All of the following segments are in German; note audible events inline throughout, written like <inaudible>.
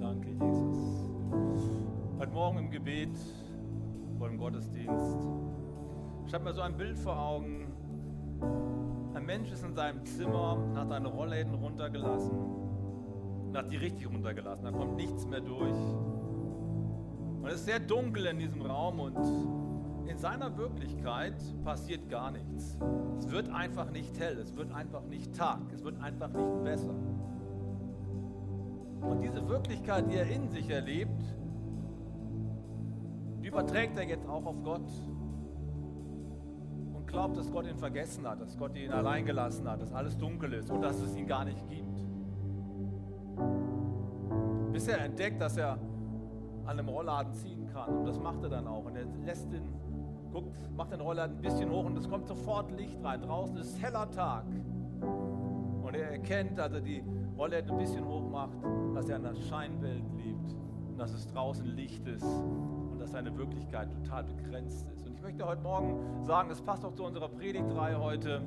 Danke, Jesus. Heute Morgen im Gebet vor dem Gottesdienst. Ich habe mir so ein Bild vor Augen. Ein Mensch ist in seinem Zimmer, hat seine Rollläden runtergelassen und hat die richtig runtergelassen. Da kommt nichts mehr durch. Und es ist sehr dunkel in diesem Raum und in seiner Wirklichkeit passiert gar nichts. Es wird einfach nicht hell, es wird einfach nicht Tag, es wird einfach nicht besser. Und diese Wirklichkeit, die er in sich erlebt, die überträgt er jetzt auch auf Gott und glaubt, dass Gott ihn vergessen hat, dass Gott ihn allein gelassen hat, dass alles dunkel ist und dass es ihn gar nicht gibt. Bis er entdeckt, dass er an einem Rollladen ziehen kann. Und das macht er dann auch. Und er lässt den, guckt, macht den Rollladen ein bisschen hoch und es kommt sofort Licht rein. Draußen ist heller Tag. Und er erkennt, als er die Rollläden ein bisschen hoch macht, dass er in der Scheinwelt lebt und dass es draußen Licht ist und dass seine Wirklichkeit total begrenzt ist. Und ich möchte heute Morgen sagen, das passt auch zu unserer Predigtreihe heute.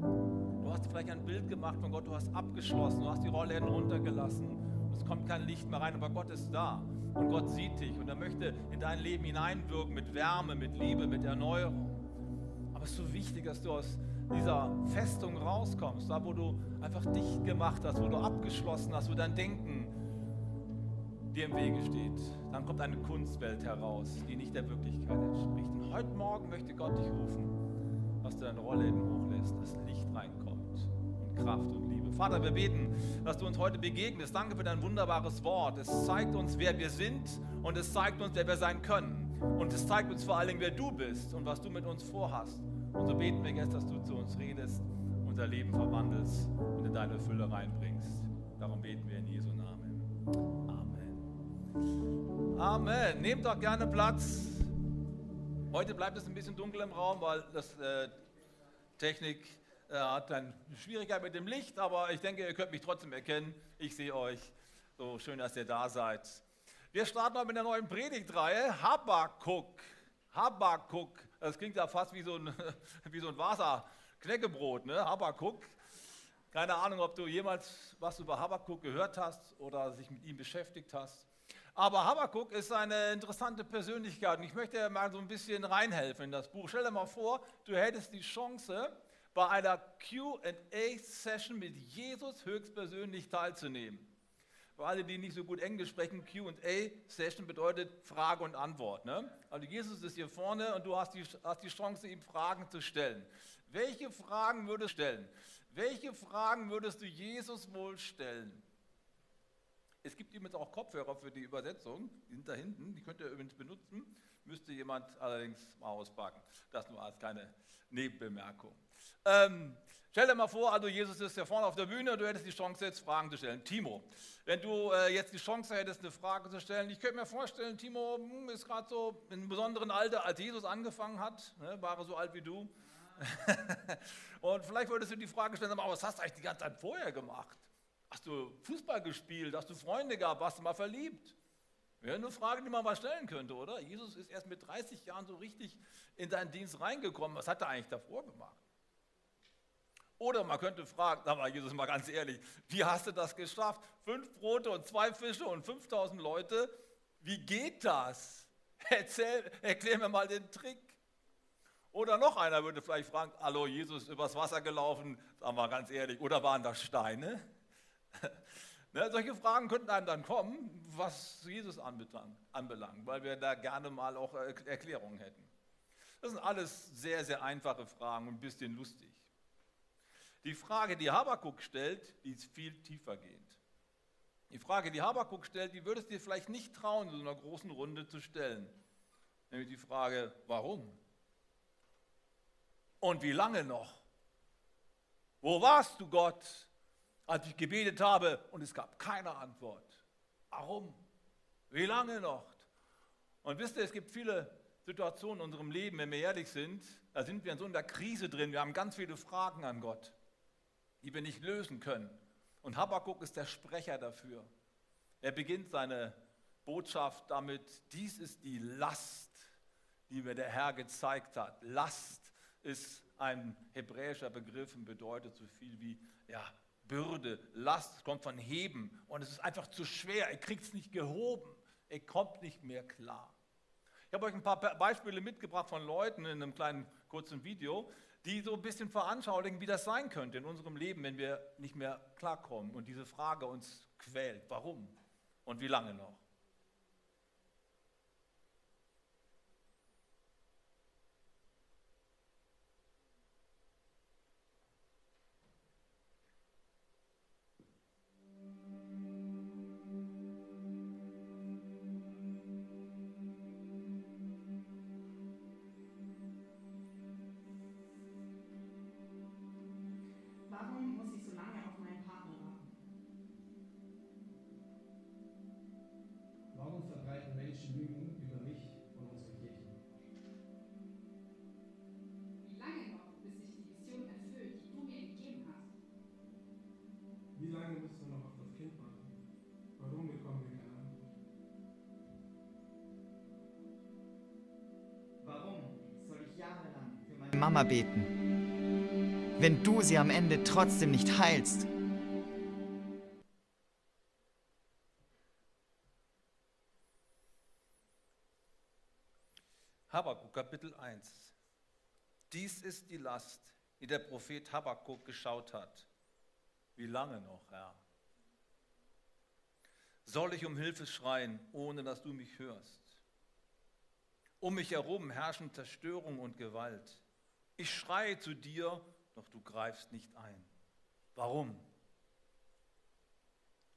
Du hast vielleicht ein Bild gemacht von Gott, du hast abgeschlossen, du hast die Rollläden runtergelassen. Es kommt kein Licht mehr rein, aber Gott ist da und Gott sieht dich und er möchte in dein Leben hineinwirken mit Wärme, mit Liebe, mit Erneuerung. Aber es ist so wichtig, dass du aus dieser Festung rauskommst, da wo du einfach dicht gemacht hast, wo du abgeschlossen hast, wo dein Denken dir im Wege steht. Dann kommt eine Kunstwelt heraus, die nicht der Wirklichkeit entspricht. Und heute Morgen möchte Gott dich rufen, dass du deine Rolle eben hochlässt, dass Licht reinkommt und Kraft und Liebe. Vater, wir beten, dass du uns heute begegnest. Danke für dein wunderbares Wort. Es zeigt uns, wer wir sind und es zeigt uns, wer wir sein können. Und es zeigt uns vor allen Dingen, wer du bist und was du mit uns vorhast. Und so beten wir jetzt, dass du zu uns redest, unser Leben verwandelst und in deine Fülle reinbringst. Darum beten wir in Jesu Namen. Amen. Amen. Nehmt doch gerne Platz. Heute bleibt es ein bisschen dunkel im Raum, weil das äh, Technik äh, hat eine Schwierigkeit mit dem Licht, aber ich denke, ihr könnt mich trotzdem erkennen. Ich sehe euch. So schön, dass ihr da seid. Wir starten mal mit einer neuen Predigtreihe, Habakuk. Habakuk, das klingt ja fast wie so ein, <laughs> wie so ein Wasser-Knäckebrot, ne? Habakuk. Keine Ahnung, ob du jemals was über Habakuk gehört hast oder sich mit ihm beschäftigt hast. Aber Habakuk ist eine interessante Persönlichkeit und ich möchte mal so ein bisschen reinhelfen in das Buch. Stell dir mal vor, du hättest die Chance, bei einer QA-Session mit Jesus höchstpersönlich teilzunehmen. Für alle, die nicht so gut Englisch sprechen, QA-Session bedeutet Frage und Antwort. Ne? Also Jesus ist hier vorne und du hast die, hast die Chance, ihm Fragen zu stellen. Welche Fragen würdest du stellen? Welche Fragen würdest du Jesus wohl stellen? Es gibt übrigens auch Kopfhörer für die Übersetzung, die sind da hinten, die könnt ihr übrigens benutzen, müsste jemand allerdings mal auspacken. Das nur als kleine Nebenbemerkung. Ähm, stell dir mal vor, also Jesus ist ja vorne auf der Bühne, du hättest die Chance jetzt Fragen zu stellen. Timo, wenn du äh, jetzt die Chance hättest, eine Frage zu stellen, ich könnte mir vorstellen, Timo hm, ist gerade so in einem besonderen Alter, als Jesus angefangen hat, ne, war er so alt wie du. <laughs> Und vielleicht würdest du die Frage stellen, aber was hast du eigentlich die ganze Zeit vorher gemacht? Hast du Fußball gespielt? Hast du Freunde gehabt? Warst du mal verliebt? Wäre eine Frage, die man mal stellen könnte, oder? Jesus ist erst mit 30 Jahren so richtig in seinen Dienst reingekommen. Was hat er eigentlich davor gemacht? Oder man könnte fragen, sag mal, Jesus, mal ganz ehrlich, wie hast du das geschafft? Fünf Brote und zwei Fische und 5000 Leute, wie geht das? <laughs> Erzähl, erklär mir mal den Trick. Oder noch einer würde vielleicht fragen, hallo, Jesus übers Wasser gelaufen, sag mal ganz ehrlich, oder waren das Steine? <laughs> ne, solche Fragen könnten einem dann kommen, was Jesus anbelangt, weil wir da gerne mal auch Erklärungen hätten. Das sind alles sehr, sehr einfache Fragen und ein bisschen lustig. Die Frage, die Habakuk stellt, die ist viel tiefer gehend. Die Frage, die Habakuk stellt, die würdest du dir vielleicht nicht trauen, in so einer großen Runde zu stellen. Nämlich die Frage, warum? Und wie lange noch? Wo warst du, Gott, als ich gebetet habe und es gab keine Antwort? Warum? Wie lange noch? Und wisst ihr, es gibt viele Situationen in unserem Leben, wenn wir ehrlich sind, da sind wir in so einer Krise drin, wir haben ganz viele Fragen an Gott die wir nicht lösen können. Und Habakkuk ist der Sprecher dafür. Er beginnt seine Botschaft damit, dies ist die Last, die mir der Herr gezeigt hat. Last ist ein hebräischer Begriff und bedeutet so viel wie ja, Bürde, Last, kommt von Heben und es ist einfach zu schwer. Er kriegt es nicht gehoben. Er kommt nicht mehr klar. Ich habe euch ein paar Beispiele mitgebracht von Leuten in einem kleinen kurzen Video, die so ein bisschen veranschaulichen, wie das sein könnte in unserem Leben, wenn wir nicht mehr klarkommen und diese Frage uns quält. Warum und wie lange noch? Mama beten, wenn du sie am Ende trotzdem nicht heilst? Habakkuk Kapitel 1. Dies ist die Last, die der Prophet Habakkuk geschaut hat. Wie lange noch, Herr? Soll ich um Hilfe schreien, ohne dass du mich hörst? Um mich herum herrschen Zerstörung und Gewalt. Ich schreie zu dir, doch du greifst nicht ein. Warum?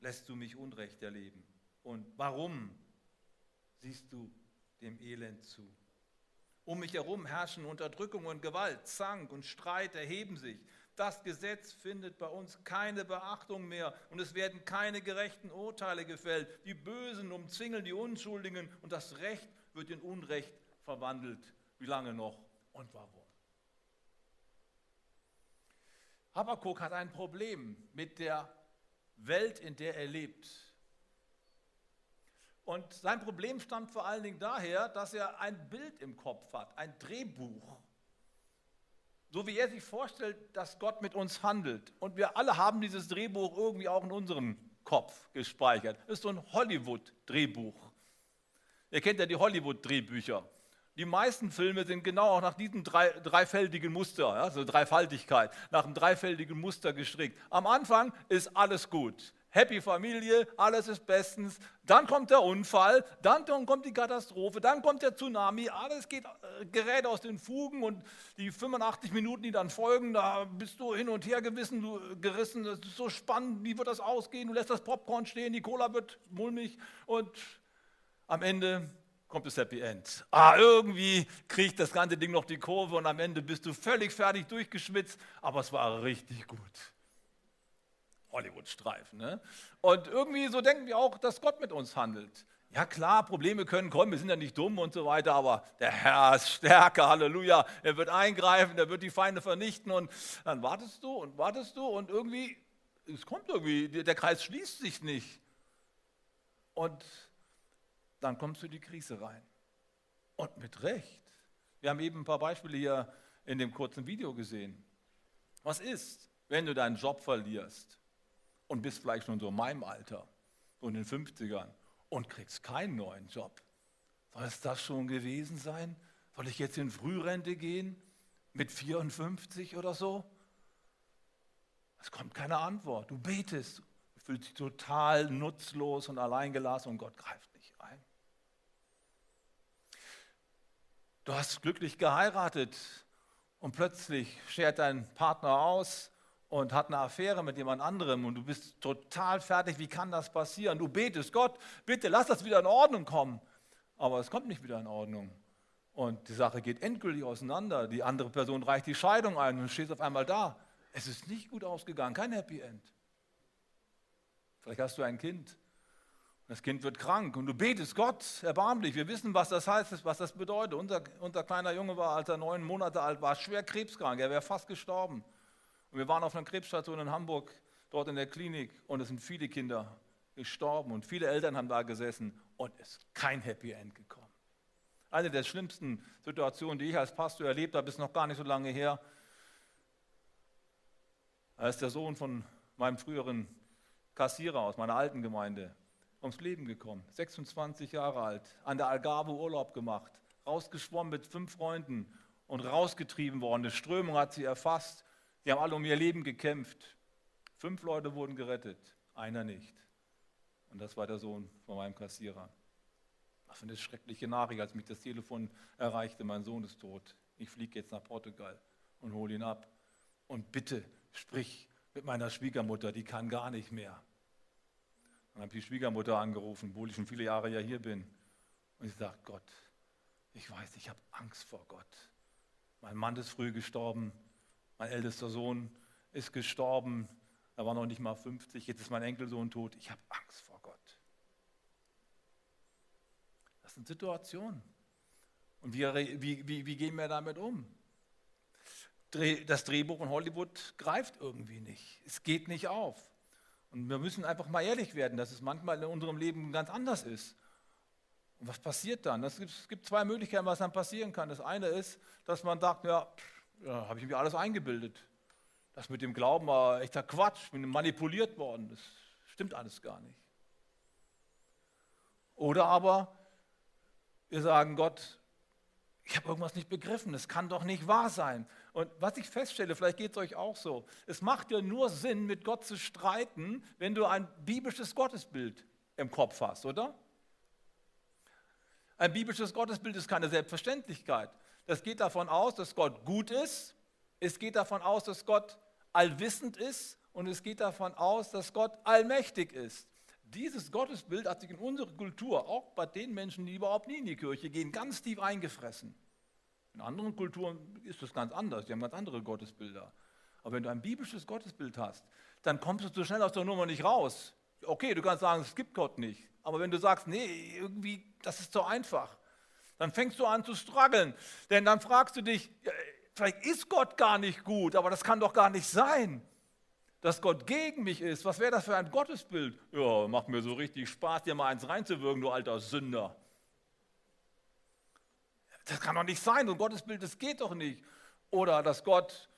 Lässt du mich Unrecht erleben? Und warum siehst du dem Elend zu? Um mich herum herrschen Unterdrückung und Gewalt, Zank und Streit erheben sich. Das Gesetz findet bei uns keine Beachtung mehr und es werden keine gerechten Urteile gefällt. Die Bösen umzingeln die Unschuldigen und das Recht wird in Unrecht verwandelt. Wie lange noch und warum? Habakkuk hat ein Problem mit der Welt, in der er lebt. Und sein Problem stammt vor allen Dingen daher, dass er ein Bild im Kopf hat, ein Drehbuch. So wie er sich vorstellt, dass Gott mit uns handelt. Und wir alle haben dieses Drehbuch irgendwie auch in unserem Kopf gespeichert. Das ist so ein Hollywood-Drehbuch. Ihr kennt ja die Hollywood-Drehbücher. Die meisten Filme sind genau auch nach diesem drei, dreifältigen Muster, also Dreifaltigkeit, nach einem dreifältigen Muster gestrickt. Am Anfang ist alles gut. Happy Familie, alles ist bestens. Dann kommt der Unfall, dann kommt die Katastrophe, dann kommt der Tsunami, alles geht, äh, gerät aus den Fugen und die 85 Minuten, die dann folgen, da bist du hin und her gewissen, du, gerissen. Das ist so spannend, wie wird das ausgehen? Du lässt das Popcorn stehen, die Cola wird mulmig und am Ende kommt das Happy End. Ah, irgendwie kriegt das ganze Ding noch die Kurve und am Ende bist du völlig fertig durchgeschwitzt, aber es war richtig gut. Hollywood-Streifen. Ne? Und irgendwie so denken wir auch, dass Gott mit uns handelt. Ja klar, Probleme können kommen, wir sind ja nicht dumm und so weiter, aber der Herr ist stärker, Halleluja. Er wird eingreifen, er wird die Feinde vernichten und dann wartest du und wartest du und irgendwie, es kommt irgendwie, der Kreis schließt sich nicht. Und dann kommst du in die Krise rein. Und mit Recht. Wir haben eben ein paar Beispiele hier in dem kurzen Video gesehen. Was ist, wenn du deinen Job verlierst und bist vielleicht schon so in meinem Alter, so in den 50ern und kriegst keinen neuen Job? Soll es das schon gewesen sein? Soll ich jetzt in Frührente gehen mit 54 oder so? Es kommt keine Antwort. Du betest, fühlst dich total nutzlos und alleingelassen und Gott greift Du hast glücklich geheiratet und plötzlich schert dein Partner aus und hat eine Affäre mit jemand anderem und du bist total fertig. Wie kann das passieren? Du betest, Gott, bitte lass das wieder in Ordnung kommen. Aber es kommt nicht wieder in Ordnung. Und die Sache geht endgültig auseinander. Die andere Person reicht die Scheidung ein und stehst auf einmal da. Es ist nicht gut ausgegangen, kein Happy End. Vielleicht hast du ein Kind das Kind wird krank und du betest, Gott, erbarmlich. Wir wissen, was das heißt, was das bedeutet. Unser, unser kleiner Junge war, als er neun Monate alt war, schwer krebskrank. Er wäre fast gestorben. Und wir waren auf einer Krebsstation in Hamburg, dort in der Klinik. Und es sind viele Kinder gestorben und viele Eltern haben da gesessen und es ist kein Happy End gekommen. Eine der schlimmsten Situationen, die ich als Pastor erlebt habe, ist noch gar nicht so lange her. Als der Sohn von meinem früheren Kassierer aus meiner alten Gemeinde, ums Leben gekommen. 26 Jahre alt, an der Algarve Urlaub gemacht, rausgeschwommen mit fünf Freunden und rausgetrieben worden. Eine Strömung hat sie erfasst. Sie haben alle um ihr Leben gekämpft. Fünf Leute wurden gerettet, einer nicht. Und das war der Sohn von meinem Kassierer. Was für eine schreckliche Nachricht, als mich das Telefon erreichte, mein Sohn ist tot. Ich fliege jetzt nach Portugal und hole ihn ab. Und bitte sprich mit meiner Schwiegermutter, die kann gar nicht mehr. Dann habe ich die Schwiegermutter angerufen, obwohl ich schon viele Jahre ja hier bin. Und sie sagt, Gott, ich weiß, ich habe Angst vor Gott. Mein Mann ist früh gestorben, mein ältester Sohn ist gestorben, er war noch nicht mal 50, jetzt ist mein Enkelsohn tot, ich habe Angst vor Gott. Das sind Situationen. Und wie, wie, wie, wie gehen wir damit um? Das Drehbuch in Hollywood greift irgendwie nicht. Es geht nicht auf. Und wir müssen einfach mal ehrlich werden, dass es manchmal in unserem Leben ganz anders ist. Und was passiert dann? Es gibt, es gibt zwei Möglichkeiten, was dann passieren kann. Das eine ist, dass man sagt, ja, ja habe ich mir alles eingebildet. Das mit dem Glauben war echter Quatsch, bin manipuliert worden. Das stimmt alles gar nicht. Oder aber wir sagen, Gott, ich habe irgendwas nicht begriffen, es kann doch nicht wahr sein. Und was ich feststelle, vielleicht geht es euch auch so, es macht ja nur Sinn, mit Gott zu streiten, wenn du ein biblisches Gottesbild im Kopf hast, oder? Ein biblisches Gottesbild ist keine Selbstverständlichkeit. Das geht davon aus, dass Gott gut ist, es geht davon aus, dass Gott allwissend ist und es geht davon aus, dass Gott allmächtig ist. Dieses Gottesbild hat sich in unsere Kultur, auch bei den Menschen, die überhaupt nie in die Kirche gehen, ganz tief eingefressen. In anderen Kulturen ist das ganz anders, die haben ganz andere Gottesbilder. Aber wenn du ein biblisches Gottesbild hast, dann kommst du so schnell aus der Nummer nicht raus. Okay, du kannst sagen, es gibt Gott nicht. Aber wenn du sagst, nee, irgendwie, das ist so einfach, dann fängst du an zu strugglen. Denn dann fragst du dich, vielleicht ist Gott gar nicht gut, aber das kann doch gar nicht sein dass Gott gegen mich ist. Was wäre das für ein Gottesbild? Ja, macht mir so richtig Spaß, dir mal eins reinzuwirken, du alter Sünder. Das kann doch nicht sein, so ein Gottesbild, das geht doch nicht. Oder dass Gott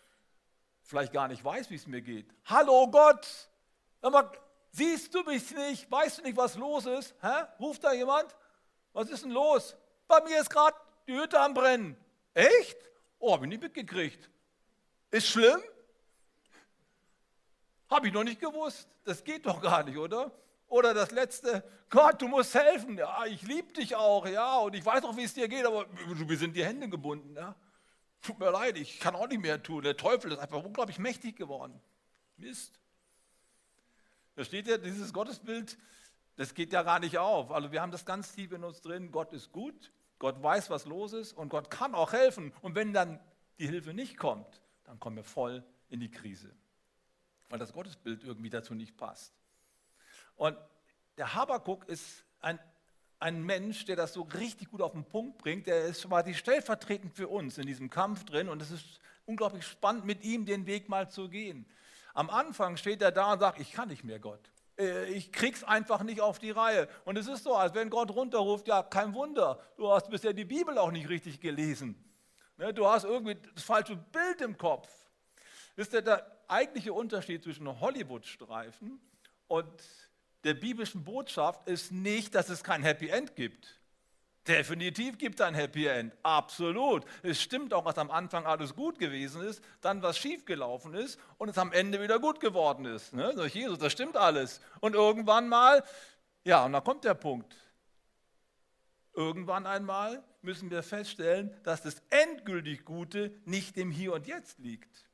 vielleicht gar nicht weiß, wie es mir geht. Hallo Gott, siehst du mich nicht? Weißt du nicht, was los ist? Hä? Ruft da jemand? Was ist denn los? Bei mir ist gerade die Hütte am Brennen. Echt? Oh, habe ich nicht mitgekriegt. Ist schlimm? Habe ich noch nicht gewusst. Das geht doch gar nicht, oder? Oder das letzte, Gott, du musst helfen. Ja, ich liebe dich auch, ja, und ich weiß auch, wie es dir geht, aber wir sind die Hände gebunden. Ja? Tut mir leid, ich kann auch nicht mehr tun. Der Teufel ist einfach unglaublich mächtig geworden. Mist. Da steht ja dieses Gottesbild, das geht ja gar nicht auf. Also wir haben das ganz tief in uns drin. Gott ist gut, Gott weiß, was los ist und Gott kann auch helfen. Und wenn dann die Hilfe nicht kommt, dann kommen wir voll in die Krise weil das Gottesbild irgendwie dazu nicht passt. Und der Habakuk ist ein, ein Mensch, der das so richtig gut auf den Punkt bringt. Der ist quasi stellvertretend für uns in diesem Kampf drin und es ist unglaublich spannend, mit ihm den Weg mal zu gehen. Am Anfang steht er da und sagt, ich kann nicht mehr Gott. Äh, ich krieg's einfach nicht auf die Reihe. Und es ist so, als wenn Gott runterruft, ja, kein Wunder, du hast bisher die Bibel auch nicht richtig gelesen. Ne, du hast irgendwie das falsche Bild im Kopf. Wisst ihr, der eigentliche Unterschied zwischen Hollywood-Streifen und der biblischen Botschaft ist nicht, dass es kein Happy End gibt. Definitiv gibt es ein Happy End, absolut. Es stimmt auch, dass am Anfang alles gut gewesen ist, dann was schiefgelaufen ist und es am Ende wieder gut geworden ist. Ne? Durch Jesus, das stimmt alles. Und irgendwann mal, ja, und da kommt der Punkt. Irgendwann einmal müssen wir feststellen, dass das endgültig Gute nicht im Hier und Jetzt liegt.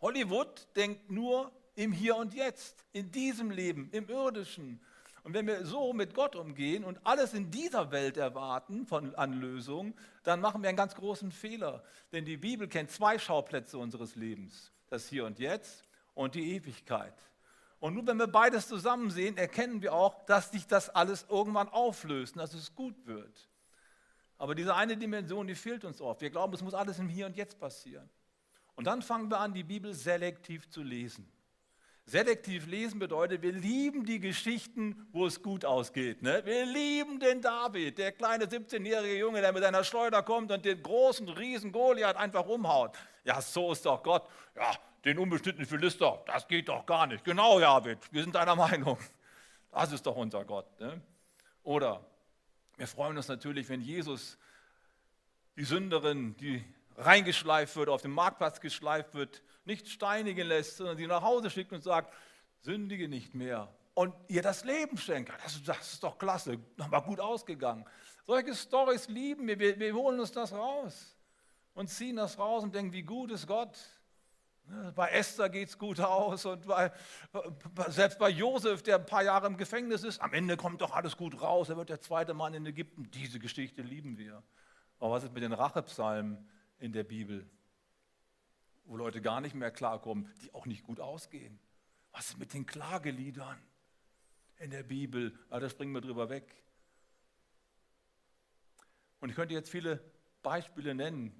Hollywood denkt nur im Hier und Jetzt, in diesem Leben, im irdischen. Und wenn wir so mit Gott umgehen und alles in dieser Welt erwarten von Anlösung, dann machen wir einen ganz großen Fehler. Denn die Bibel kennt zwei Schauplätze unseres Lebens. Das Hier und Jetzt und die Ewigkeit. Und nur wenn wir beides zusammen sehen, erkennen wir auch, dass sich das alles irgendwann auflöst dass es gut wird. Aber diese eine Dimension, die fehlt uns oft. Wir glauben, es muss alles im Hier und Jetzt passieren. Und dann fangen wir an, die Bibel selektiv zu lesen. Selektiv lesen bedeutet, wir lieben die Geschichten, wo es gut ausgeht. Ne? Wir lieben den David, der kleine 17-jährige Junge, der mit seiner Schleuder kommt und den großen Riesen Goliath einfach umhaut. Ja, so ist doch Gott. Ja, den unbeschnittenen Philister, das geht doch gar nicht. Genau, David, wir sind deiner Meinung. Das ist doch unser Gott. Ne? Oder wir freuen uns natürlich, wenn Jesus die Sünderin, die reingeschleift wird, auf dem Marktplatz geschleift wird, nicht steinigen lässt, sondern sie nach Hause schickt und sagt, sündige nicht mehr und ihr das Leben schenkt. Das, das ist doch klasse, nochmal gut ausgegangen. Solche Stories lieben wir. wir, wir holen uns das raus und ziehen das raus und denken, wie gut ist Gott. Ne, bei Esther geht es gut aus und bei, selbst bei Josef, der ein paar Jahre im Gefängnis ist, am Ende kommt doch alles gut raus. Er wird der zweite Mann in Ägypten. Diese Geschichte lieben wir. Aber was ist mit den Rachepsalmen in der Bibel, wo Leute gar nicht mehr klarkommen, die auch nicht gut ausgehen? Was ist mit den Klageliedern in der Bibel? Ah, da springen wir drüber weg. Und ich könnte jetzt viele Beispiele nennen,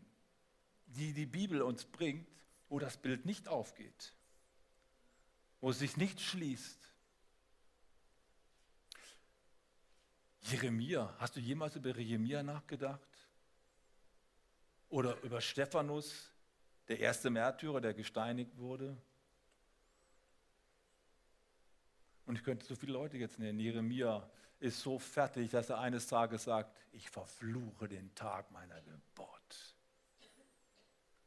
die die Bibel uns bringt, wo das Bild nicht aufgeht, wo es sich nicht schließt. Jeremia, hast du jemals über Jeremia nachgedacht? Oder über Stephanus, der erste Märtyrer, der gesteinigt wurde? Und ich könnte so viele Leute jetzt nennen. Jeremia ist so fertig, dass er eines Tages sagt, ich verfluche den Tag meiner Geburt.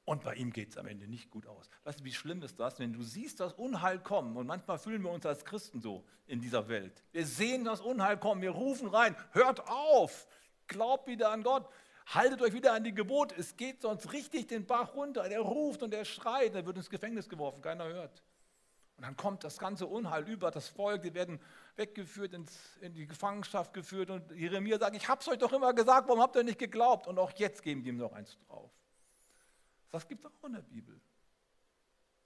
Und bei ihm geht es am Ende nicht gut aus. Weißt du, wie schlimm ist das, wenn du siehst das Unheil kommen? Und manchmal fühlen wir uns als Christen so in dieser Welt. Wir sehen das Unheil kommen, wir rufen rein, hört auf, glaubt wieder an Gott, haltet euch wieder an die Gebote. Es geht sonst richtig den Bach runter. Der ruft und der schreit, er wird ins Gefängnis geworfen, keiner hört. Und dann kommt das ganze Unheil über das Volk, die werden weggeführt, ins, in die Gefangenschaft geführt. Und Jeremia sagt, ich habe es euch doch immer gesagt, warum habt ihr nicht geglaubt? Und auch jetzt geben die ihm noch eins drauf. Das gibt es auch in der Bibel.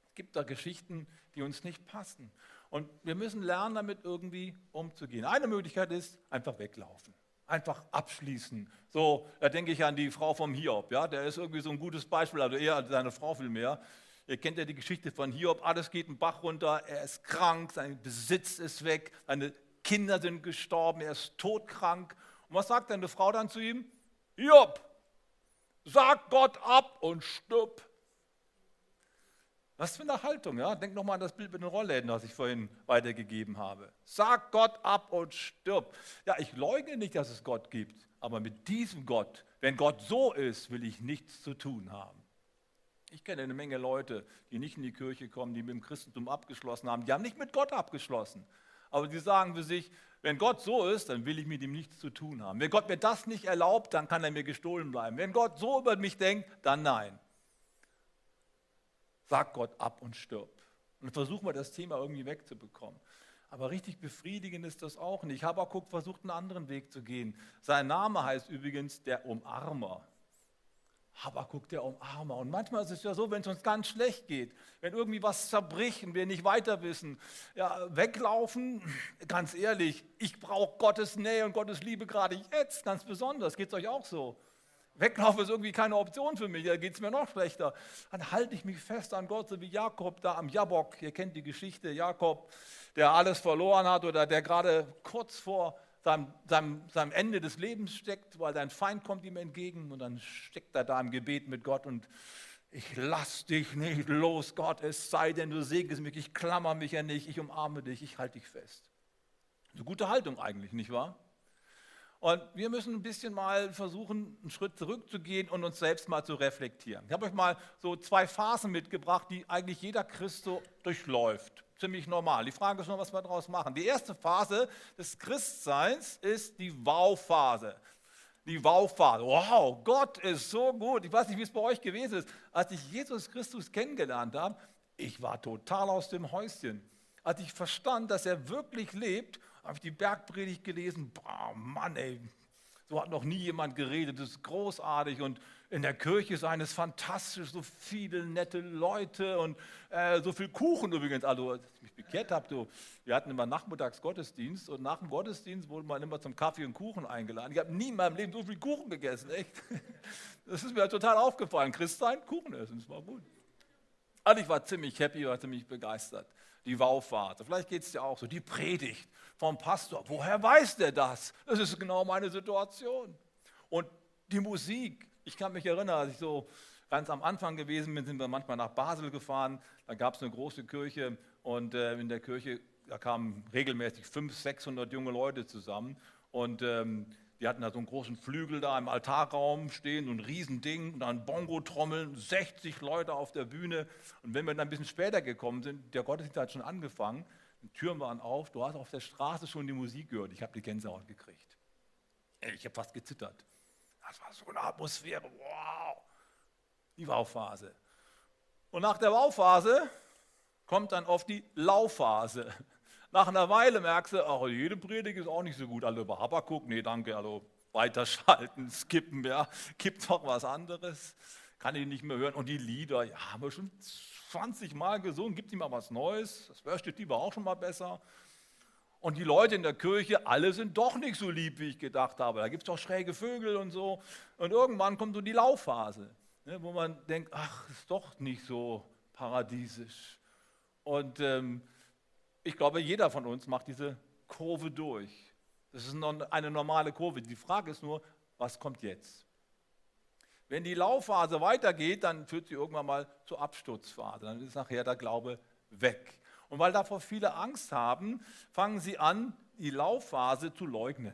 Es gibt da Geschichten, die uns nicht passen. Und wir müssen lernen, damit irgendwie umzugehen. Eine Möglichkeit ist, einfach weglaufen. Einfach abschließen. So, da denke ich an die Frau vom Hiob. Ja? Der ist irgendwie so ein gutes Beispiel, also eher seine Frau viel mehr. Ihr kennt ja die Geschichte von Hiob. Alles geht einen Bach runter. Er ist krank, sein Besitz ist weg, seine Kinder sind gestorben, er ist todkrank. Und was sagt eine Frau dann zu ihm? Hiob, Sag Gott ab und stirb. Was für eine Haltung, ja? Denk nochmal an das Bild mit den Rollläden, das ich vorhin weitergegeben habe. Sag Gott ab und stirb. Ja, ich leugne nicht, dass es Gott gibt, aber mit diesem Gott, wenn Gott so ist, will ich nichts zu tun haben. Ich kenne eine Menge Leute, die nicht in die Kirche kommen, die mit dem Christentum abgeschlossen haben. Die haben nicht mit Gott abgeschlossen. Aber die sagen für sich, wenn Gott so ist, dann will ich mit ihm nichts zu tun haben. Wenn Gott mir das nicht erlaubt, dann kann er mir gestohlen bleiben. Wenn Gott so über mich denkt, dann nein. Sag Gott ab und stirb. Und versuchen wir das Thema irgendwie wegzubekommen. Aber richtig befriedigend ist das auch nicht. Habakuk versucht einen anderen Weg zu gehen. Sein Name heißt übrigens der Umarmer. Habakuk, der Umarmer. Und manchmal ist es ja so, wenn es uns ganz schlecht geht, wenn irgendwie was zerbricht wir nicht weiter wissen, ja, weglaufen, ganz ehrlich, ich brauche Gottes Nähe und Gottes Liebe gerade jetzt, ganz besonders. Geht es euch auch so? Weglaufen ist irgendwie keine Option für mich, da geht es mir noch schlechter. Dann halte ich mich fest an Gott, so wie Jakob da am Jabok. Ihr kennt die Geschichte, Jakob, der alles verloren hat oder der gerade kurz vor seinem, seinem, seinem Ende des Lebens steckt, weil dein Feind kommt ihm entgegen und dann steckt er da im Gebet mit Gott und ich lass dich nicht los, Gott, es sei denn, du segnest mich, ich klammer mich ja nicht, ich umarme dich, ich halte dich fest. Eine gute Haltung eigentlich, nicht wahr? Und wir müssen ein bisschen mal versuchen, einen Schritt zurückzugehen und uns selbst mal zu reflektieren. Ich habe euch mal so zwei Phasen mitgebracht, die eigentlich jeder Christo durchläuft ziemlich normal. Die Frage ist nur, was wir daraus machen. Die erste Phase des Christseins ist die Wow-Phase. Die Wow-Phase. Wow, Gott ist so gut. Ich weiß nicht, wie es bei euch gewesen ist. Als ich Jesus Christus kennengelernt habe, ich war total aus dem Häuschen. Als ich verstand, dass er wirklich lebt, habe ich die Bergpredigt gelesen. Boah, Mann, ey, so hat noch nie jemand geredet. Das ist großartig und in der Kirche ist eines fantastisch, so viele nette Leute und äh, so viel Kuchen übrigens. Also, als ich mich bekehrt habe, wir hatten immer nachmittags Gottesdienst und nach dem Gottesdienst wurde man immer zum Kaffee und Kuchen eingeladen. Ich habe nie in meinem Leben so viel Kuchen gegessen, echt. <laughs> Das ist mir total aufgefallen. Christ sein, Kuchen essen, das war gut. Also ich war ziemlich happy, war ziemlich begeistert. Die Wauphase, vielleicht geht es dir auch so. Die Predigt vom Pastor, woher weiß der das? Das ist genau meine Situation. Und die Musik, ich kann mich erinnern, als ich so ganz am Anfang gewesen bin, sind wir manchmal nach Basel gefahren. Da gab es eine große Kirche und äh, in der Kirche da kamen regelmäßig 500, 600 junge Leute zusammen. Und ähm, die hatten da so einen großen Flügel da im Altarraum stehen, so ein Riesending, und dann Bongo-Trommeln, 60 Leute auf der Bühne. Und wenn wir dann ein bisschen später gekommen sind, der Gottesdienst hat schon angefangen, die Türen waren auf, du hast auf der Straße schon die Musik gehört. Ich habe die Gänsehaut gekriegt. Ich habe fast gezittert. Das war so eine Atmosphäre, wow. Die Wauphase. Und nach der Wauphase kommt dann oft die Laufphase. Nach einer Weile merkst du, ach, jede Predigt ist auch nicht so gut. Also über Habakkuk, nee, danke, also weiterschalten, <laughs> skippen, ja, gibt doch was anderes. Kann ich nicht mehr hören. Und die Lieder, ja, haben wir schon 20 Mal gesungen, gibt ihm mal was Neues. Das Worship war auch schon mal besser. Und die Leute in der Kirche, alle sind doch nicht so lieb, wie ich gedacht habe. Da gibt es doch schräge Vögel und so. Und irgendwann kommt so die Laufphase, ne, wo man denkt, ach, ist doch nicht so paradiesisch. Und ähm, ich glaube, jeder von uns macht diese Kurve durch. Das ist eine normale Kurve. Die Frage ist nur, was kommt jetzt? Wenn die Laufphase weitergeht, dann führt sie irgendwann mal zur Absturzphase. Dann ist nachher der Glaube weg. Und weil davor viele Angst haben, fangen sie an, die Laufphase zu leugnen.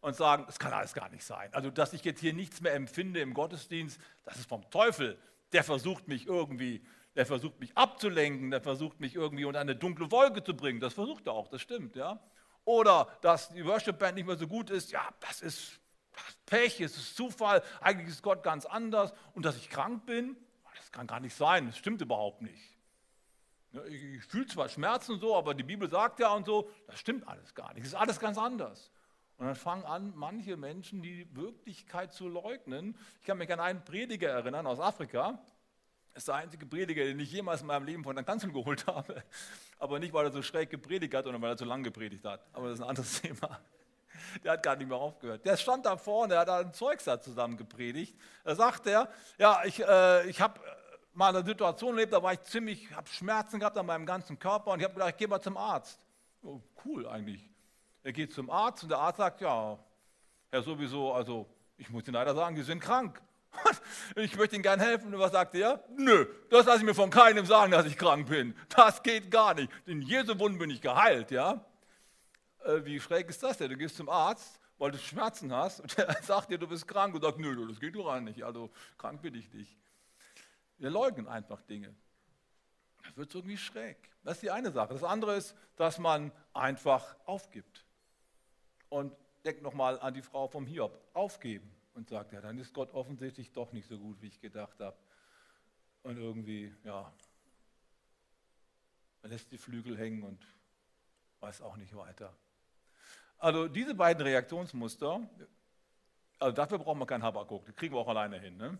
Und sagen, es kann alles gar nicht sein. Also, dass ich jetzt hier nichts mehr empfinde im Gottesdienst, das ist vom Teufel. Der versucht mich irgendwie der versucht mich abzulenken, der versucht mich irgendwie unter eine dunkle Wolke zu bringen. Das versucht er auch, das stimmt, ja. Oder dass die Worship Band nicht mehr so gut ist, ja, das ist Pech, es ist Zufall, eigentlich ist Gott ganz anders. Und dass ich krank bin, das kann gar nicht sein, das stimmt überhaupt nicht. Ich fühle zwar Schmerzen so, aber die Bibel sagt ja und so, das stimmt alles gar nicht, das ist alles ganz anders. Und dann fangen an, manche Menschen die Wirklichkeit zu leugnen. Ich kann mich an einen Prediger erinnern aus Afrika, das ist der einzige Prediger, den ich jemals in meinem Leben von der Kanzel geholt habe. Aber nicht, weil er so schräg gepredigt hat, sondern weil er zu lang gepredigt hat. Aber das ist ein anderes <laughs> Thema. Der hat gar nicht mehr aufgehört. Der stand da vorne, der hat da ein Zeugsatz zusammen gepredigt. Da sagt er, ja, ich, äh, ich habe mal eine Situation erlebt, da war ich ziemlich, habe Schmerzen gehabt an meinem ganzen Körper und ich habe gedacht, ich gehe mal zum Arzt. Oh, cool eigentlich. Er geht zum Arzt und der Arzt sagt, ja, Herr sowieso, also ich muss Ihnen leider sagen, Sie sind krank. <laughs> Ich möchte Ihnen gerne helfen. Und was sagt er? Nö, das lasse ich mir von keinem sagen, dass ich krank bin. Das geht gar nicht. In Jesu Wunden bin ich geheilt, ja? Äh, wie schräg ist das denn? Du gehst zum Arzt, weil du Schmerzen hast und <laughs> er sagt dir, du bist krank und sagt, nö, das geht doch nicht. Also krank bin ich nicht. Wir leugnen einfach Dinge. Das wird irgendwie schräg. Das ist die eine Sache. Das andere ist, dass man einfach aufgibt. Und denk nochmal an die Frau vom Hiob. Aufgeben und sagt, ja, dann ist Gott offensichtlich doch nicht so gut, wie ich gedacht habe. Und irgendwie, ja, man lässt die Flügel hängen und weiß auch nicht weiter. Also diese beiden Reaktionsmuster, also dafür brauchen wir keinen Habakuk, das kriegen wir auch alleine hin. Ne?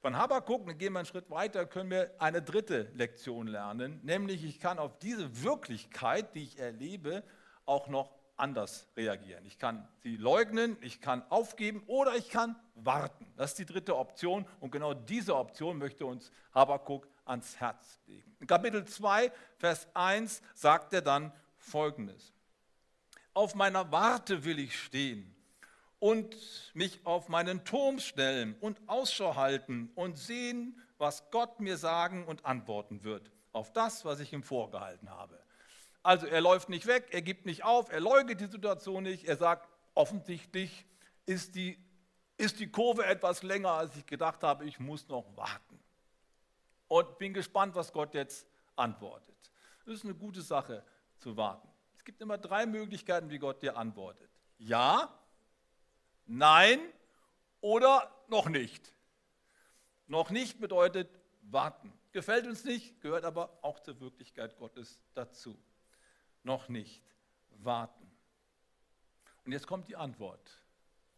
Von Habakuk, dann gehen wir einen Schritt weiter, können wir eine dritte Lektion lernen, nämlich ich kann auf diese Wirklichkeit, die ich erlebe, auch noch anders reagieren. Ich kann sie leugnen, ich kann aufgeben oder ich kann warten. Das ist die dritte Option und genau diese Option möchte uns Habakkuk ans Herz legen. In Kapitel 2, Vers 1 sagt er dann folgendes. Auf meiner Warte will ich stehen und mich auf meinen Turm stellen und Ausschau halten und sehen, was Gott mir sagen und antworten wird auf das, was ich ihm vorgehalten habe. Also er läuft nicht weg, er gibt nicht auf, er leugnet die Situation nicht, er sagt, offensichtlich ist die, ist die Kurve etwas länger, als ich gedacht habe, ich muss noch warten. Und bin gespannt, was Gott jetzt antwortet. Das ist eine gute Sache zu warten. Es gibt immer drei Möglichkeiten, wie Gott dir antwortet. Ja, nein oder noch nicht. Noch nicht bedeutet warten. Gefällt uns nicht, gehört aber auch zur Wirklichkeit Gottes dazu noch nicht warten. Und jetzt kommt die Antwort.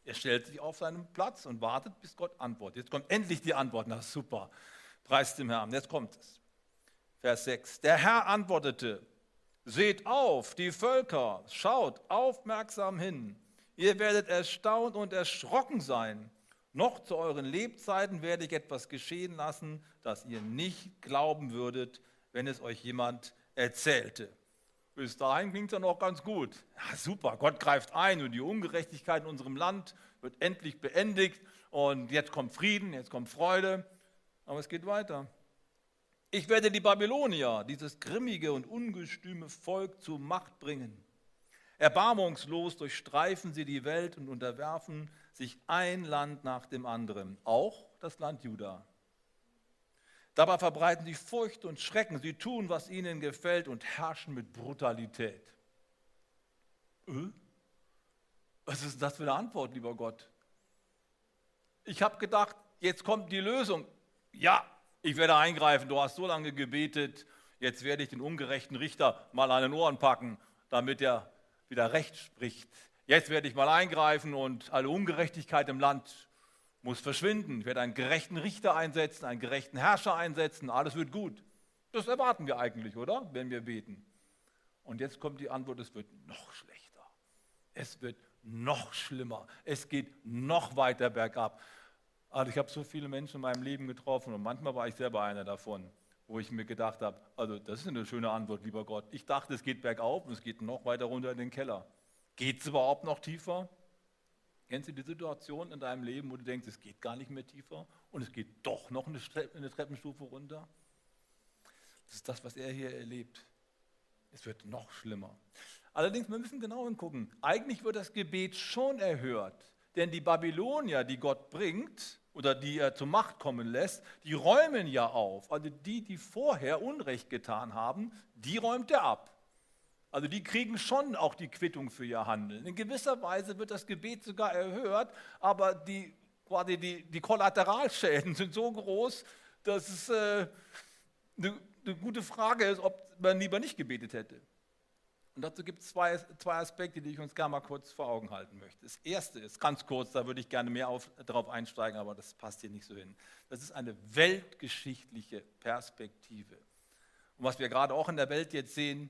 Er stellt sich auf seinen Platz und wartet, bis Gott antwortet. Jetzt kommt endlich die Antwort. Na super, preist dem Herrn. Jetzt kommt es. Vers 6. Der Herr antwortete, seht auf, die Völker, schaut aufmerksam hin. Ihr werdet erstaunt und erschrocken sein. Noch zu euren Lebzeiten werde ich etwas geschehen lassen, das ihr nicht glauben würdet, wenn es euch jemand erzählte. Bis dahin klingt es ja noch ganz gut. Ja, super, Gott greift ein und die Ungerechtigkeit in unserem Land wird endlich beendigt und jetzt kommt Frieden, jetzt kommt Freude, aber es geht weiter. Ich werde die Babylonier, dieses grimmige und ungestüme Volk, zur Macht bringen. Erbarmungslos durchstreifen sie die Welt und unterwerfen sich ein Land nach dem anderen, auch das Land Juda. Dabei verbreiten sie Furcht und Schrecken, sie tun, was ihnen gefällt und herrschen mit Brutalität. Äh? Was ist das für eine Antwort, lieber Gott? Ich habe gedacht, jetzt kommt die Lösung. Ja, ich werde eingreifen, du hast so lange gebetet, jetzt werde ich den ungerechten Richter mal an den Ohren packen, damit er wieder Recht spricht. Jetzt werde ich mal eingreifen und alle Ungerechtigkeit im Land muss verschwinden. Ich werde einen gerechten Richter einsetzen, einen gerechten Herrscher einsetzen, alles wird gut. Das erwarten wir eigentlich, oder? Wenn wir beten. Und jetzt kommt die Antwort, es wird noch schlechter. Es wird noch schlimmer. Es geht noch weiter bergab. Also ich habe so viele Menschen in meinem Leben getroffen und manchmal war ich selber einer davon, wo ich mir gedacht habe, also das ist eine schöne Antwort, lieber Gott. Ich dachte, es geht bergauf und es geht noch weiter runter in den Keller. Geht es überhaupt noch tiefer? Kennst du die Situation in deinem Leben, wo du denkst, es geht gar nicht mehr tiefer und es geht doch noch eine, Treppenstufe runter? Das ist das, was er hier erlebt. Es wird noch schlimmer. Allerdings, wir müssen genau hingucken. Eigentlich wird das Gebet schon erhört. Denn die Babylonier, die Gott bringt, oder die er zur Macht kommen lässt, die räumen ja auf. Also die, die vorher Unrecht getan haben, die räumt er ab. Also die kriegen schon auch die Quittung für ihr Handeln. In gewisser Weise wird das Gebet sogar erhört, aber die, quasi die, die Kollateralschäden <laughs> sind so groß, dass es äh, eine, eine gute Frage ist, ob man lieber nicht gebetet hätte. Und dazu gibt es zwei, zwei Aspekte, die ich uns gerne mal kurz vor Augen halten möchte. Das erste ist ganz kurz, da würde ich gerne mehr auf, darauf einsteigen, aber das passt hier nicht so hin. Das ist eine weltgeschichtliche Perspektive. Und was wir gerade auch in der Welt jetzt sehen,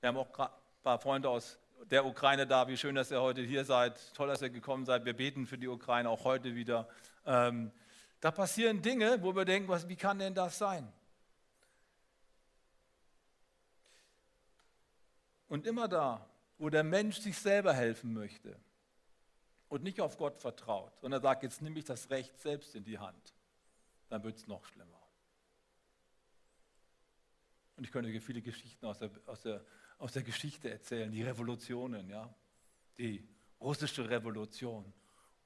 wir haben auch ein paar Freunde aus der Ukraine da. Wie schön, dass ihr heute hier seid. Toll, dass ihr gekommen seid. Wir beten für die Ukraine auch heute wieder. Ähm, da passieren Dinge, wo wir denken, was, wie kann denn das sein? Und immer da, wo der Mensch sich selber helfen möchte und nicht auf Gott vertraut, sondern sagt, jetzt nehme ich das Recht selbst in die Hand, dann wird es noch schlimmer. Und ich könnte viele Geschichten aus der, aus, der, aus der Geschichte erzählen, die Revolutionen, ja, die russische Revolution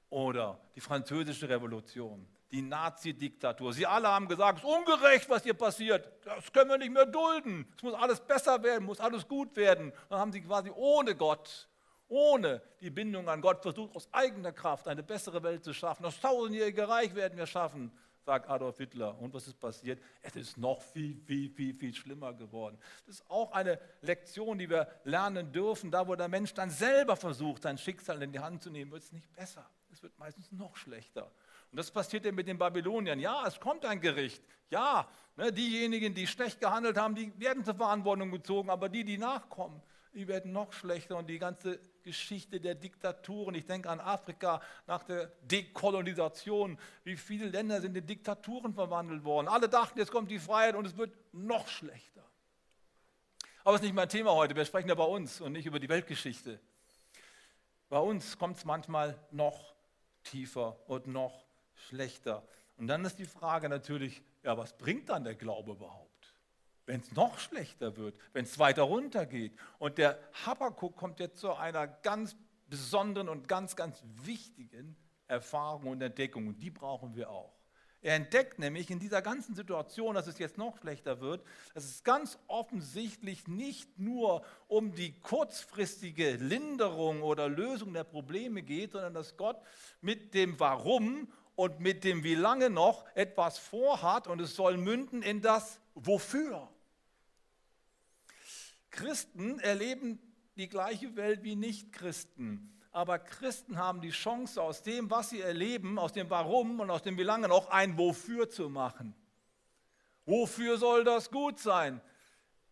oder die französische Revolution, die Nazi-Diktatur. Sie alle haben gesagt, es ist ungerecht, was hier passiert. Das können wir nicht mehr dulden. Es muss alles besser werden, muss alles gut werden. Dann haben sie quasi ohne Gott, ohne die Bindung an Gott versucht, aus eigener Kraft eine bessere Welt zu schaffen. Das tausendjährige Reich werden wir schaffen, sagt Adolf Hitler. Und was ist passiert? Es ist noch viel, viel, viel, viel schlimmer geworden. Das ist auch eine Lektion, die wir lernen dürfen. Da, wo der Mensch dann selber versucht, sein Schicksal in die Hand zu nehmen, wird es nicht besser. Es wird meistens noch schlechter. Und das passiert ja mit den Babyloniern. Ja, es kommt ein Gericht. Ja, ne, diejenigen, die schlecht gehandelt haben, die werden zur Verantwortung gezogen, aber die, die nachkommen, die werden noch schlechter. Und die ganze Geschichte der Diktaturen, ich denke an Afrika nach der Dekolonisation, wie viele Länder sind in Diktaturen verwandelt worden. Alle dachten, jetzt kommt die Freiheit und es wird noch schlechter. Aber das ist nicht mein Thema heute, wir sprechen ja bei uns und nicht über die Weltgeschichte. Bei uns kommt es manchmal noch tiefer und noch schlechter. Und dann ist die Frage natürlich, ja, was bringt dann der Glaube überhaupt? Wenn es noch schlechter wird, wenn es weiter runter geht. Und der Habakkuk kommt jetzt zu einer ganz besonderen und ganz, ganz wichtigen Erfahrung und Entdeckung. Und die brauchen wir auch. Er entdeckt nämlich in dieser ganzen Situation, dass es jetzt noch schlechter wird, dass es ganz offensichtlich nicht nur um die kurzfristige Linderung oder Lösung der Probleme geht, sondern dass Gott mit dem Warum und mit dem wie lange noch etwas vorhat und es soll münden in das Wofür. Christen erleben die gleiche Welt wie Nichtchristen. Aber Christen haben die Chance, aus dem, was sie erleben, aus dem Warum und aus dem Wie lange noch ein Wofür zu machen. Wofür soll das gut sein?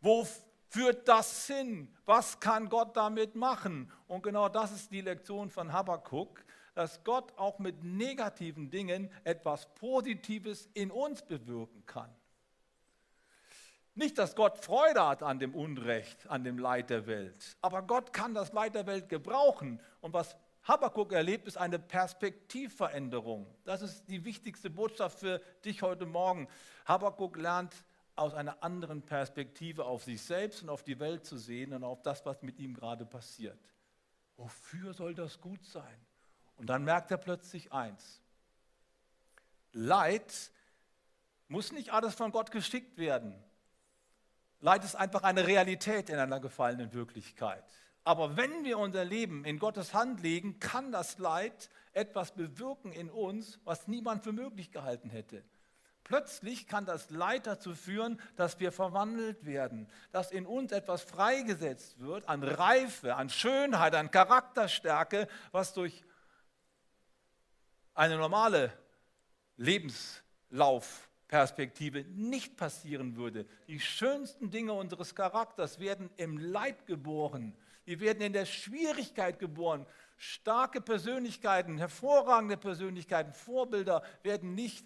Wo führt das hin? Was kann Gott damit machen? Und genau das ist die Lektion von Habakkuk dass Gott auch mit negativen Dingen etwas Positives in uns bewirken kann. Nicht, dass Gott Freude hat an dem Unrecht, an dem Leid der Welt, aber Gott kann das Leid der Welt gebrauchen. Und was Habakkuk erlebt, ist eine Perspektivveränderung. Das ist die wichtigste Botschaft für dich heute Morgen. Habakkuk lernt aus einer anderen Perspektive auf sich selbst und auf die Welt zu sehen und auf das, was mit ihm gerade passiert. Wofür soll das gut sein? Und dann merkt er plötzlich eins. Leid muss nicht alles von Gott geschickt werden. Leid ist einfach eine Realität in einer gefallenen Wirklichkeit. Aber wenn wir unser Leben in Gottes Hand legen, kann das Leid etwas bewirken in uns, was niemand für möglich gehalten hätte. Plötzlich kann das Leid dazu führen, dass wir verwandelt werden, dass in uns etwas freigesetzt wird an Reife, an Schönheit, an Charakterstärke, was durch eine normale Lebenslaufperspektive nicht passieren würde. Die schönsten Dinge unseres Charakters werden im Leid geboren. Die werden in der Schwierigkeit geboren. Starke Persönlichkeiten, hervorragende Persönlichkeiten, Vorbilder werden nicht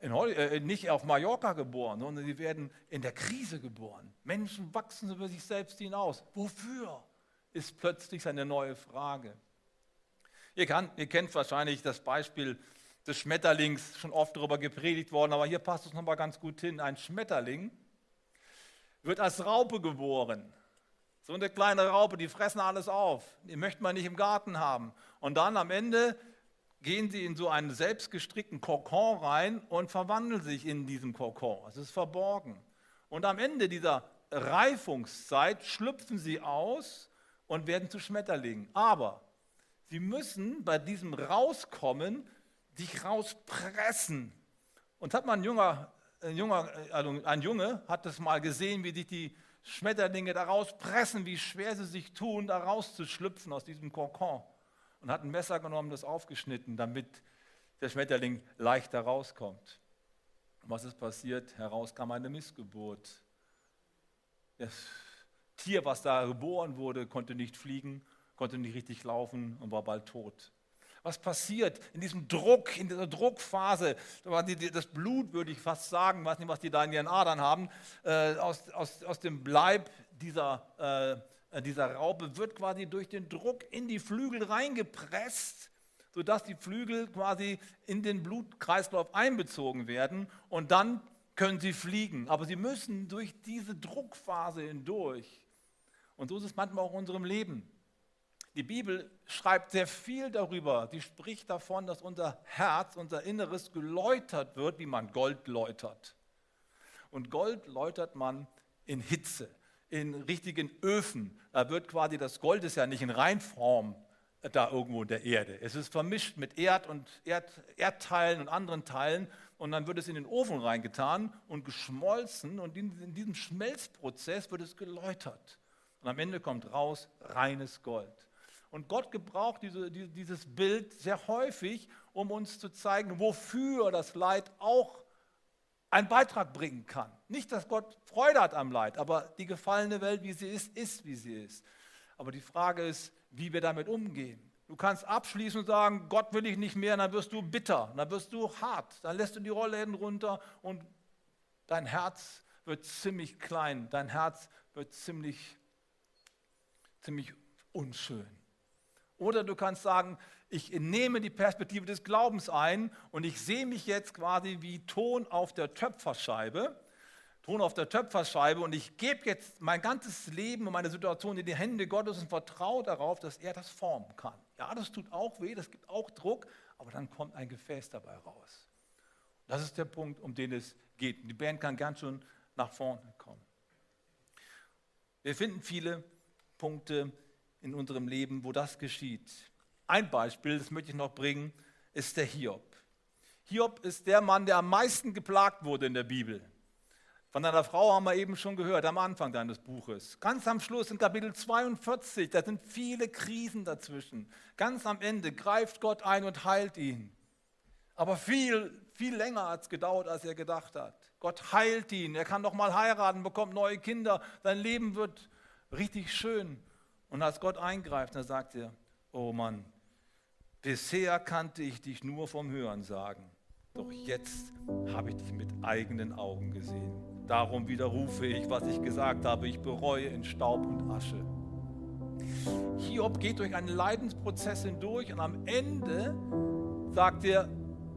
äh, nicht auf Mallorca geboren, sondern sie werden in der Krise geboren. Menschen wachsen über sich selbst hinaus. Wofür? Ist plötzlich eine neue Frage. Ihr, kann, ihr kennt wahrscheinlich das Beispiel des Schmetterlings, schon oft darüber gepredigt worden, aber hier passt es nochmal ganz gut hin. Ein Schmetterling wird als Raupe geboren. So eine kleine Raupe, die fressen alles auf. Die möchte man nicht im Garten haben. Und dann am Ende gehen sie in so einen selbstgestrickten Kokon rein und verwandeln sich in diesem Kokon. Es ist verborgen. Und am Ende dieser Reifungszeit schlüpfen sie aus und werden zu Schmetterlingen. Aber sie müssen bei diesem Rauskommen sich rauspressen. Und hat man ein junger, ein junger also ein Junge hat das mal gesehen, wie sich die Schmetterlinge da rauspressen, wie schwer sie sich tun, da rauszuschlüpfen aus diesem Kokon und hat ein Messer genommen, das aufgeschnitten, damit der Schmetterling leichter rauskommt. Und was ist passiert? Heraus kam eine Missgeburt. Das Tier, was da geboren wurde, konnte nicht fliegen, konnte nicht richtig laufen und war bald tot. Was passiert in diesem Druck, in dieser Druckphase? Das Blut, würde ich fast sagen, weiß nicht, was die da in ihren Adern haben, äh, aus, aus, aus dem Bleib dieser äh, dieser Raupe wird quasi durch den Druck in die Flügel reingepresst, sodass die Flügel quasi in den Blutkreislauf einbezogen werden und dann können sie fliegen. Aber sie müssen durch diese Druckphase hindurch. Und so ist es manchmal auch in unserem Leben. Die Bibel schreibt sehr viel darüber. Sie spricht davon, dass unser Herz, unser Inneres geläutert wird, wie man Gold läutert. Und Gold läutert man in Hitze in richtigen Öfen. Da wird quasi das Gold ist ja nicht in Reinform da irgendwo in der Erde. Es ist vermischt mit Erd und Erd, Erdteilen und anderen Teilen und dann wird es in den Ofen reingetan und geschmolzen und in, in diesem Schmelzprozess wird es geläutert. Und am Ende kommt raus reines Gold. Und Gott gebraucht diese, dieses Bild sehr häufig, um uns zu zeigen, wofür das Leid auch einen Beitrag bringen kann. Nicht, dass Gott Freude hat am Leid, aber die gefallene Welt, wie sie ist, ist, wie sie ist. Aber die Frage ist, wie wir damit umgehen. Du kannst abschließen und sagen, Gott will ich nicht mehr, dann wirst du bitter, dann wirst du hart, dann lässt du die Rollläden runter und dein Herz wird ziemlich klein, dein Herz wird ziemlich, ziemlich unschön. Oder du kannst sagen, ich nehme die Perspektive des Glaubens ein und ich sehe mich jetzt quasi wie Ton auf der Töpferscheibe. Ton auf der Töpferscheibe und ich gebe jetzt mein ganzes Leben und meine Situation in die Hände Gottes und vertraue darauf, dass er das formen kann. Ja, das tut auch weh, das gibt auch Druck, aber dann kommt ein Gefäß dabei raus. Das ist der Punkt, um den es geht. Die Band kann ganz schön nach vorne kommen. Wir finden viele Punkte in unserem Leben, wo das geschieht. Ein Beispiel, das möchte ich noch bringen, ist der Hiob. Hiob ist der Mann, der am meisten geplagt wurde in der Bibel. Von einer Frau haben wir eben schon gehört, am Anfang deines Buches. Ganz am Schluss in Kapitel 42, da sind viele Krisen dazwischen. Ganz am Ende greift Gott ein und heilt ihn. Aber viel, viel länger hat es gedauert, als er gedacht hat. Gott heilt ihn, er kann noch mal heiraten, bekommt neue Kinder, sein Leben wird richtig schön. Und als Gott eingreift, dann sagt er, oh Mann, bisher kannte ich dich nur vom Hören sagen, doch jetzt habe ich dich mit eigenen Augen gesehen. Darum widerrufe ich, was ich gesagt habe, ich bereue in Staub und Asche. Hiob geht durch einen Leidensprozess hindurch und am Ende sagt er,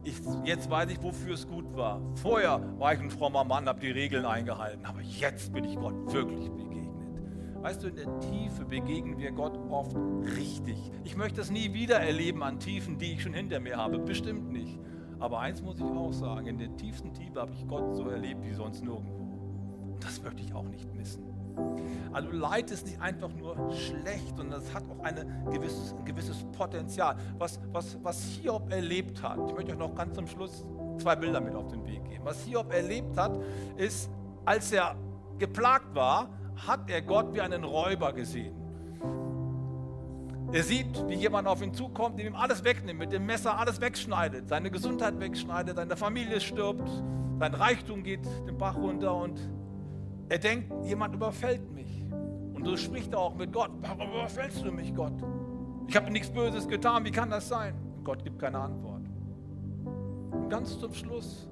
ich, jetzt weiß ich, wofür es gut war. Vorher war ich ein frommer Mann, habe die Regeln eingehalten, aber jetzt bin ich Gott wirklich begegnet. Weißt du, in der Tiefe begegnen wir Gott oft richtig. Ich möchte es nie wieder erleben an Tiefen, die ich schon hinter mir habe. Bestimmt nicht. Aber eins muss ich auch sagen, in der tiefsten Tiefe habe ich Gott so erlebt wie sonst nirgendwo. Und das möchte ich auch nicht missen. Also Leid ist nicht einfach nur schlecht, sondern es hat auch gewisses, ein gewisses Potenzial. Was, was, was Hiob erlebt hat, ich möchte euch noch ganz zum Schluss zwei Bilder mit auf den Weg geben. Was Hiob erlebt hat, ist, als er geplagt war, hat er Gott wie einen Räuber gesehen. Er sieht, wie jemand auf ihn zukommt, dem ihm alles wegnimmt, mit dem Messer alles wegschneidet, seine Gesundheit wegschneidet, seine Familie stirbt, sein Reichtum geht den Bach runter und er denkt, jemand überfällt mich. Und so spricht er auch mit Gott. Warum überfällst du mich, Gott? Ich habe nichts Böses getan, wie kann das sein? Und Gott gibt keine Antwort. Und ganz zum Schluss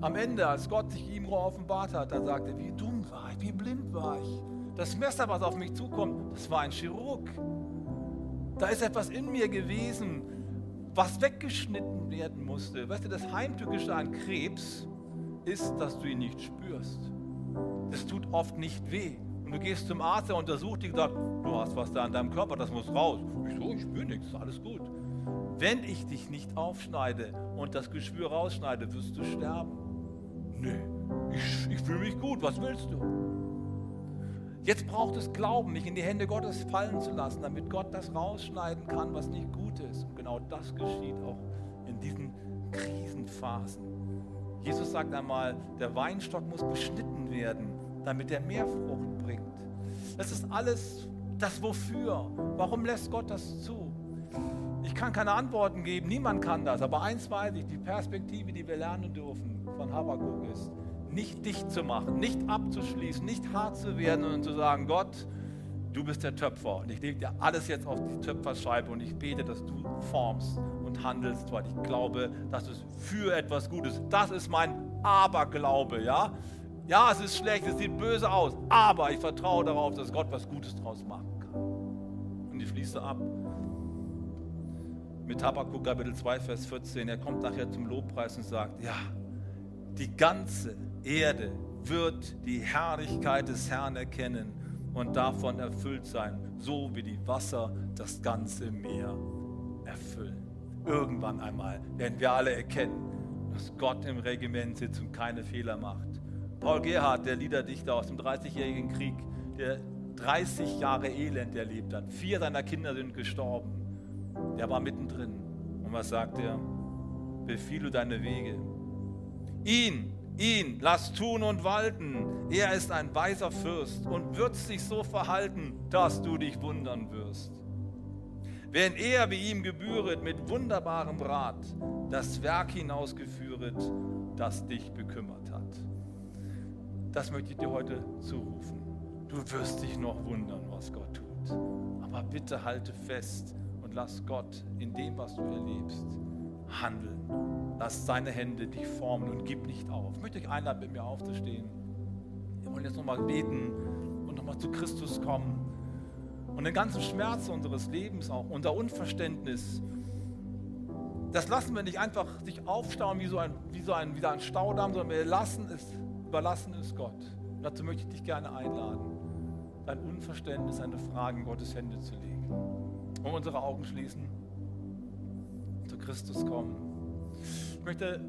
am Ende, als Gott sich ihm offenbart hat, da sagte er, wie dumm war ich, wie blind war ich. Das Messer, was auf mich zukommt, das war ein Chirurg. Da ist etwas in mir gewesen, was weggeschnitten werden musste. Weißt du, das Heimtückische an Krebs ist, dass du ihn nicht spürst. Es tut oft nicht weh. Und du gehst zum Arzt, der untersucht dich und sagt, du hast was da an deinem Körper, das muss raus. Ich so, ich spüre nichts, alles gut. Wenn ich dich nicht aufschneide und das Geschwür rausschneide, wirst du sterben. Nö, ich, ich fühle mich gut, was willst du? Jetzt braucht es Glauben, mich in die Hände Gottes fallen zu lassen, damit Gott das rausschneiden kann, was nicht gut ist. Und genau das geschieht auch in diesen Krisenphasen. Jesus sagt einmal, der Weinstock muss beschnitten werden, damit er mehr Frucht bringt. Das ist alles das Wofür. Warum lässt Gott das zu? Ich kann keine Antworten geben, niemand kann das. Aber eins weiß ich, die Perspektive, die wir lernen dürfen, von Habakkuk ist, nicht dicht zu machen, nicht abzuschließen, nicht hart zu werden und zu sagen, Gott, du bist der Töpfer und ich lege dir alles jetzt auf die Töpferscheibe und ich bete, dass du formst und handelst, weil ich glaube, dass es für etwas Gutes. Das ist mein Aberglaube, ja? Ja, es ist schlecht, es sieht böse aus, aber ich vertraue darauf, dass Gott was Gutes draus machen kann. Und ich schließe ab mit Habakkuk Kapitel 2, Vers 14. Er kommt nachher zum Lobpreis und sagt, ja, die ganze Erde wird die Herrlichkeit des Herrn erkennen und davon erfüllt sein, so wie die Wasser das ganze Meer erfüllen. Irgendwann einmal werden wir alle erkennen, dass Gott im Regiment sitzt und keine Fehler macht. Paul Gerhard, der Liederdichter aus dem 30-jährigen Krieg, der 30 Jahre Elend erlebt hat, vier seiner Kinder sind gestorben, der war mittendrin. Und was sagt er? Befiehl deine Wege Ihn, ihn, lass tun und walten. Er ist ein weiser Fürst und wird sich so verhalten, dass du dich wundern wirst. Wenn er, wie ihm gebühret, mit wunderbarem Rat das Werk hinausgeführet, das dich bekümmert hat. Das möchte ich dir heute zurufen. Du wirst dich noch wundern, was Gott tut. Aber bitte halte fest und lass Gott in dem, was du erlebst, handeln. Lass seine Hände dich formen und gib nicht auf. Ich möchte euch einladen, mit mir aufzustehen. Wir wollen jetzt nochmal beten und nochmal zu Christus kommen. Und den ganzen Schmerz unseres Lebens auch, unser Unverständnis, das lassen wir nicht einfach sich aufstauen wie so ein, wie so ein, wie ein Staudamm, sondern wir lassen es, überlassen es Gott. Und dazu möchte ich dich gerne einladen, dein Unverständnis, deine Fragen Gottes Hände zu legen. Und unsere Augen schließen. Christus kommen. Ich möchte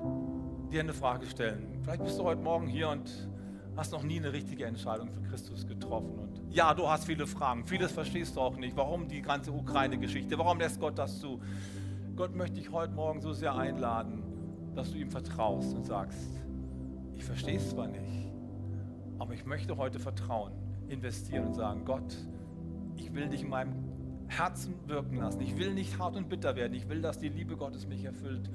dir eine Frage stellen. Vielleicht bist du heute Morgen hier und hast noch nie eine richtige Entscheidung für Christus getroffen. Und ja, du hast viele Fragen. Vieles verstehst du auch nicht. Warum die ganze Ukraine-Geschichte? Warum lässt Gott das zu? Gott möchte dich heute Morgen so sehr einladen, dass du ihm vertraust und sagst, ich verstehe es zwar nicht, aber ich möchte heute vertrauen, investieren und sagen, Gott, ich will dich in meinem Herzen wirken lassen. Ich will nicht hart und bitter werden. Ich will, dass die Liebe Gottes mich erfüllt.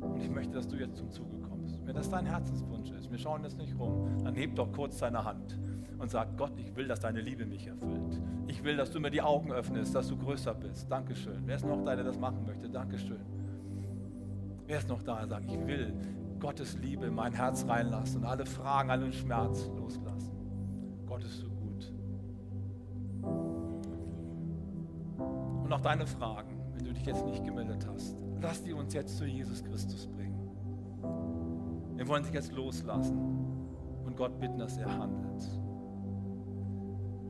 Und ich möchte, dass du jetzt zum Zuge kommst. Wenn das dein Herzenswunsch ist, wir schauen jetzt nicht rum, dann heb doch kurz deine Hand und sag, Gott, ich will, dass deine Liebe mich erfüllt. Ich will, dass du mir die Augen öffnest, dass du größer bist. Dankeschön. Wer ist noch da, der das machen möchte? Dankeschön. Wer ist noch da, der sagt, ich will Gottes Liebe in mein Herz reinlassen und alle Fragen, allen Schmerz loslassen. Gott ist Und auch deine Fragen, wenn du dich jetzt nicht gemeldet hast, lass die uns jetzt zu Jesus Christus bringen. Wir wollen dich jetzt loslassen und Gott bitten, dass er handelt.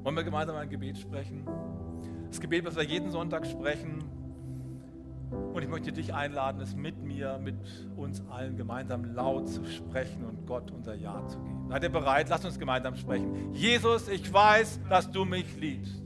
Wollen wir gemeinsam ein Gebet sprechen? Das Gebet, was wir jeden Sonntag sprechen. Und ich möchte dich einladen, es mit mir, mit uns allen gemeinsam laut zu sprechen und Gott unser Ja zu geben. Seid ihr bereit? Lasst uns gemeinsam sprechen. Jesus, ich weiß, dass du mich liebst.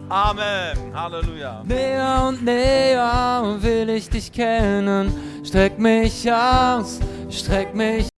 Amen. Halleluja. Näher und näher will ich dich kennen. Streck mich aus, streck mich